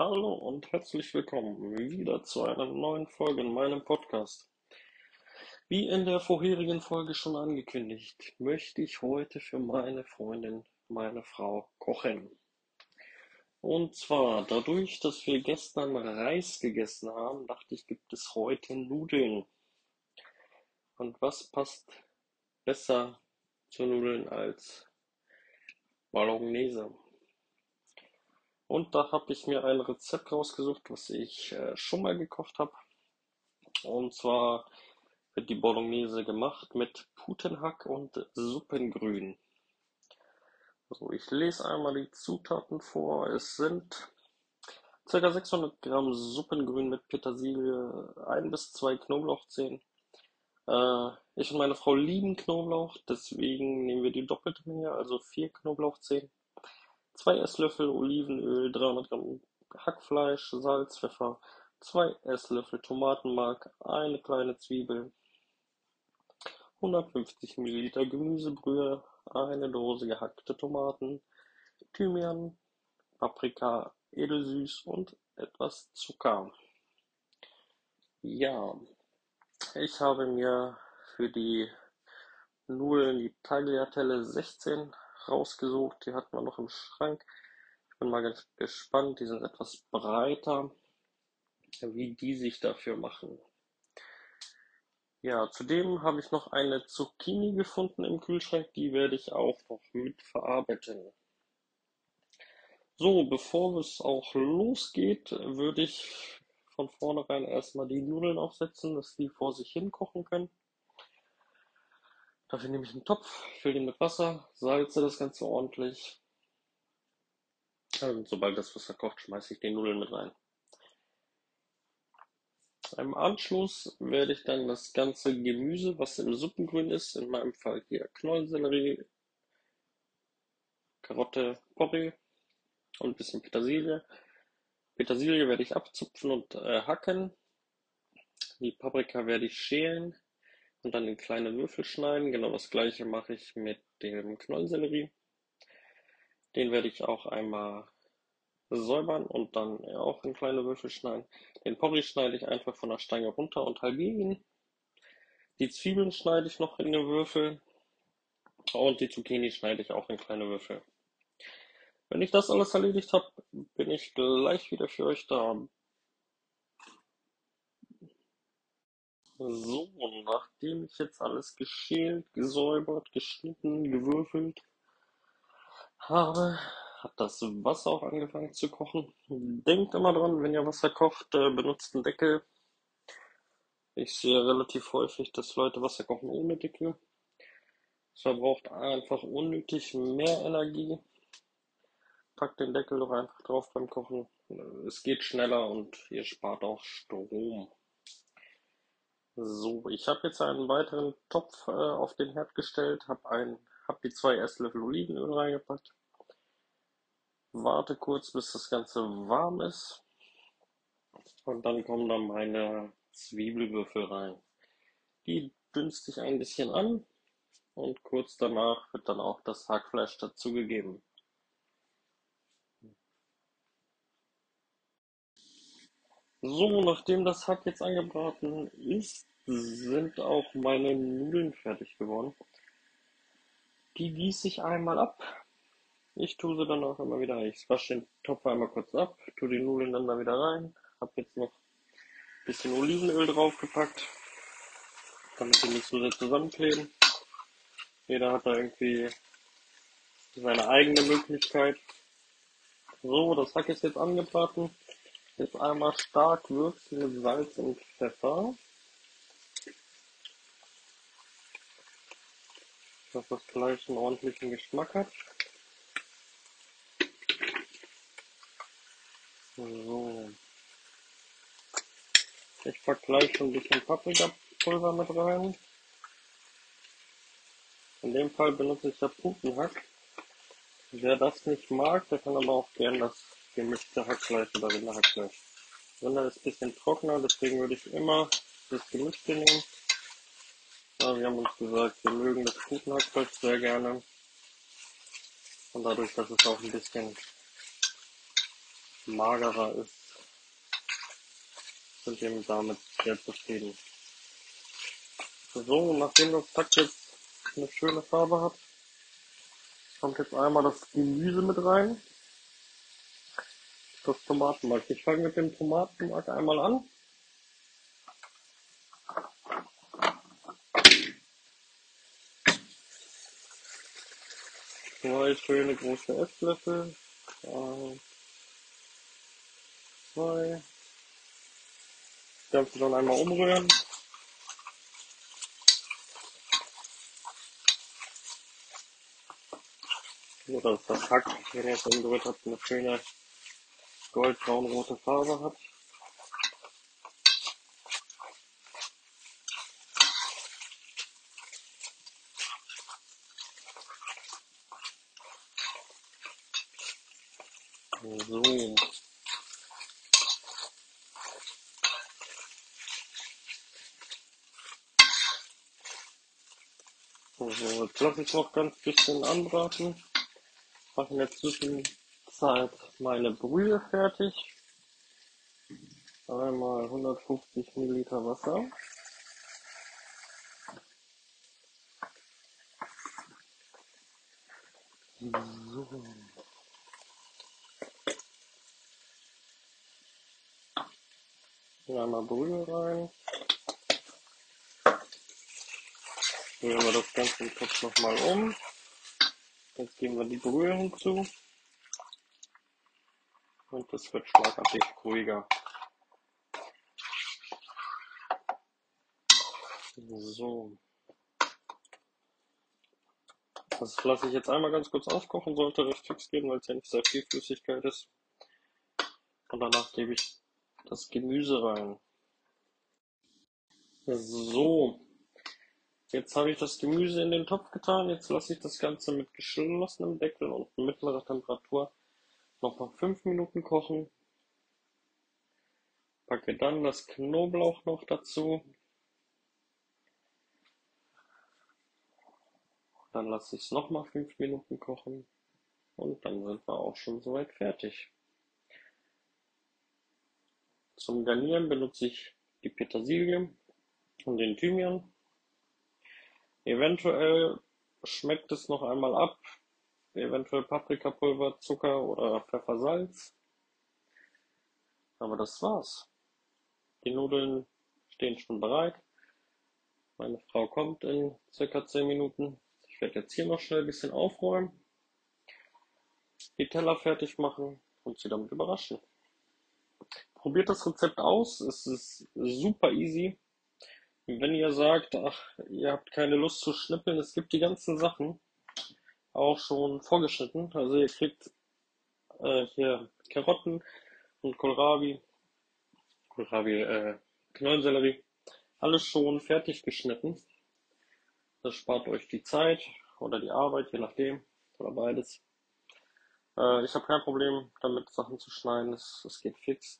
Hallo und herzlich willkommen wieder zu einer neuen Folge in meinem Podcast. Wie in der vorherigen Folge schon angekündigt, möchte ich heute für meine Freundin, meine Frau, kochen. Und zwar dadurch, dass wir gestern Reis gegessen haben, dachte ich, gibt es heute Nudeln. Und was passt besser zu Nudeln als Bolognese? Und da habe ich mir ein Rezept rausgesucht, was ich äh, schon mal gekocht habe. Und zwar wird die Bolognese gemacht mit Putenhack und Suppengrün. Also ich lese einmal die Zutaten vor. Es sind ca. 600 Gramm Suppengrün mit Petersilie, ein bis zwei Knoblauchzehen. Äh, ich und meine Frau lieben Knoblauch, deswegen nehmen wir die doppelte Menge, also vier Knoblauchzehen. 2 Esslöffel Olivenöl, 300 Gramm Hackfleisch, Salz, Pfeffer, 2 Esslöffel Tomatenmark, eine kleine Zwiebel, 150 Milliliter Gemüsebrühe, eine Dose gehackte Tomaten, Thymian, Paprika, edelsüß und etwas Zucker. Ja, ich habe mir für die Nudeln die Tagliatelle 16 rausgesucht, die hat man noch im Schrank. Ich bin mal gespannt, die sind etwas breiter, wie die sich dafür machen. Ja, zudem habe ich noch eine Zucchini gefunden im Kühlschrank, die werde ich auch noch mit verarbeiten. So, bevor es auch losgeht, würde ich von vornherein erstmal die Nudeln aufsetzen, dass die vor sich hin kochen können. Dafür nehme ich einen Topf, fülle den mit Wasser, salze das Ganze ordentlich. Und sobald das Wasser kocht, schmeiße ich die Nudeln mit rein. Im Anschluss werde ich dann das ganze Gemüse, was im Suppengrün ist, in meinem Fall hier Knollensellerie, Karotte, Porree und ein bisschen Petersilie. Petersilie werde ich abzupfen und äh, hacken. Die Paprika werde ich schälen und dann in kleine Würfel schneiden. Genau das gleiche mache ich mit dem Knollensellerie. Den werde ich auch einmal säubern und dann auch in kleine Würfel schneiden. Den Porree schneide ich einfach von der Stange runter und halbiere ihn. Die Zwiebeln schneide ich noch in den Würfel und die Zucchini schneide ich auch in kleine Würfel. Wenn ich das alles erledigt habe, bin ich gleich wieder für euch da. So, nachdem ich jetzt alles geschält, gesäubert, geschnitten, gewürfelt habe, hat das Wasser auch angefangen zu kochen. Denkt immer dran, wenn ihr Wasser kocht, äh, benutzt einen Deckel. Ich sehe relativ häufig, dass Leute Wasser kochen ohne Deckel. Es verbraucht einfach unnötig mehr Energie. Packt den Deckel doch einfach drauf beim Kochen. Es geht schneller und ihr spart auch Strom. So, ich habe jetzt einen weiteren Topf äh, auf den Herd gestellt, habe hab die zwei Esslöffel Olivenöl reingepackt, warte kurz, bis das Ganze warm ist und dann kommen dann meine Zwiebelwürfel rein. Die dünste ich ein bisschen an und kurz danach wird dann auch das Hackfleisch dazugegeben. So, nachdem das Hack jetzt angebraten ist, sind auch meine Nudeln fertig geworden. Die gieße ich einmal ab. Ich tue sie dann auch immer wieder. Ich wasche den Topf einmal kurz ab, tue die Nudeln dann da wieder rein. Hab jetzt noch ein bisschen Olivenöl draufgepackt, damit die nicht so sehr zusammenkleben. Jeder hat da irgendwie seine eigene Möglichkeit. So, das Hack ist jetzt angebraten. Jetzt einmal stark würzen mit Salz und Pfeffer. Dass das Fleisch einen ordentlichen Geschmack hat. So. Ich packe gleich schon ein bisschen Paprikapulver mit rein. In dem Fall benutze ich ja Putenhack. Wer das nicht mag, der kann aber auch gern das gemischte Hackfleisch oder Rinderhackfleisch. Rinder ist ein bisschen trockener, deswegen würde ich immer das gemischte nehmen. Wir haben uns gesagt, wir mögen das Putenhackfleisch sehr gerne. Und dadurch, dass es auch ein bisschen magerer ist, sind wir damit sehr zufrieden. So, nachdem das Pack jetzt eine schöne Farbe hat, kommt jetzt einmal das Gemüse mit rein. Das Tomatenmark. Ich fange mit dem Tomatenmark einmal an. Zwei schöne große Esslöffel. Eins, zwei. Das Ganze dann einmal umrühren. So dass das Hack, wenn ihr es umgerührt habt, eine schöne goldbraunrote Farbe hat. So. So, jetzt lasse ich noch ganz bisschen anbraten. Mache in der Zwischenzeit meine Brühe fertig. Einmal 150 Milliliter Wasser. So. Einmal Brühe rein. Rühren wir das Ganze Topf nochmal um. Jetzt geben wir die Brühe hinzu. Und das wird schlagartig ruhiger. So. Das lasse ich jetzt einmal ganz kurz aufkochen, sollte recht fix gehen, weil es ja nicht sehr viel Flüssigkeit ist. Und danach gebe ich das Gemüse rein. So, jetzt habe ich das Gemüse in den Topf getan. Jetzt lasse ich das Ganze mit geschlossenem Deckel und mittlerer Temperatur noch mal 5 Minuten kochen. Packe dann das Knoblauch noch dazu. Dann lasse ich es noch mal 5 Minuten kochen. Und dann sind wir auch schon soweit fertig. Zum Garnieren benutze ich die Petersilie und den Thymian. Eventuell schmeckt es noch einmal ab, eventuell Paprikapulver, Zucker oder Pfeffersalz. Aber das war's. Die Nudeln stehen schon bereit. Meine Frau kommt in circa 10 Minuten. Ich werde jetzt hier noch schnell ein bisschen aufräumen, die Teller fertig machen und sie damit überraschen. Probiert das Rezept aus, es ist super easy. Wenn ihr sagt, ach, ihr habt keine Lust zu schnippeln, es gibt die ganzen Sachen auch schon vorgeschnitten. Also ihr kriegt äh, hier Karotten und Kohlrabi, Kohlrabi, äh, Knollensellerie, alles schon fertig geschnitten. Das spart euch die Zeit oder die Arbeit, je nachdem, oder beides. Äh, ich habe kein Problem damit, Sachen zu schneiden, es, es geht fix.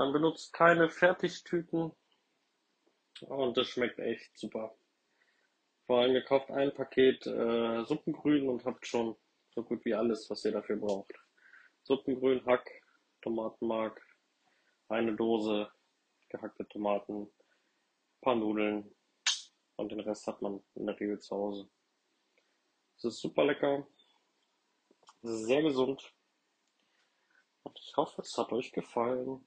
Man benutzt keine Fertigtüten und das schmeckt echt super. Vor allem ihr kauft ein Paket äh, Suppengrün und habt schon so gut wie alles, was ihr dafür braucht. Suppengrün, Hack, Tomatenmark, eine Dose gehackte Tomaten, paar Nudeln und den Rest hat man in der Regel zu Hause. Es ist super lecker, sehr gesund und ich hoffe, es hat euch gefallen.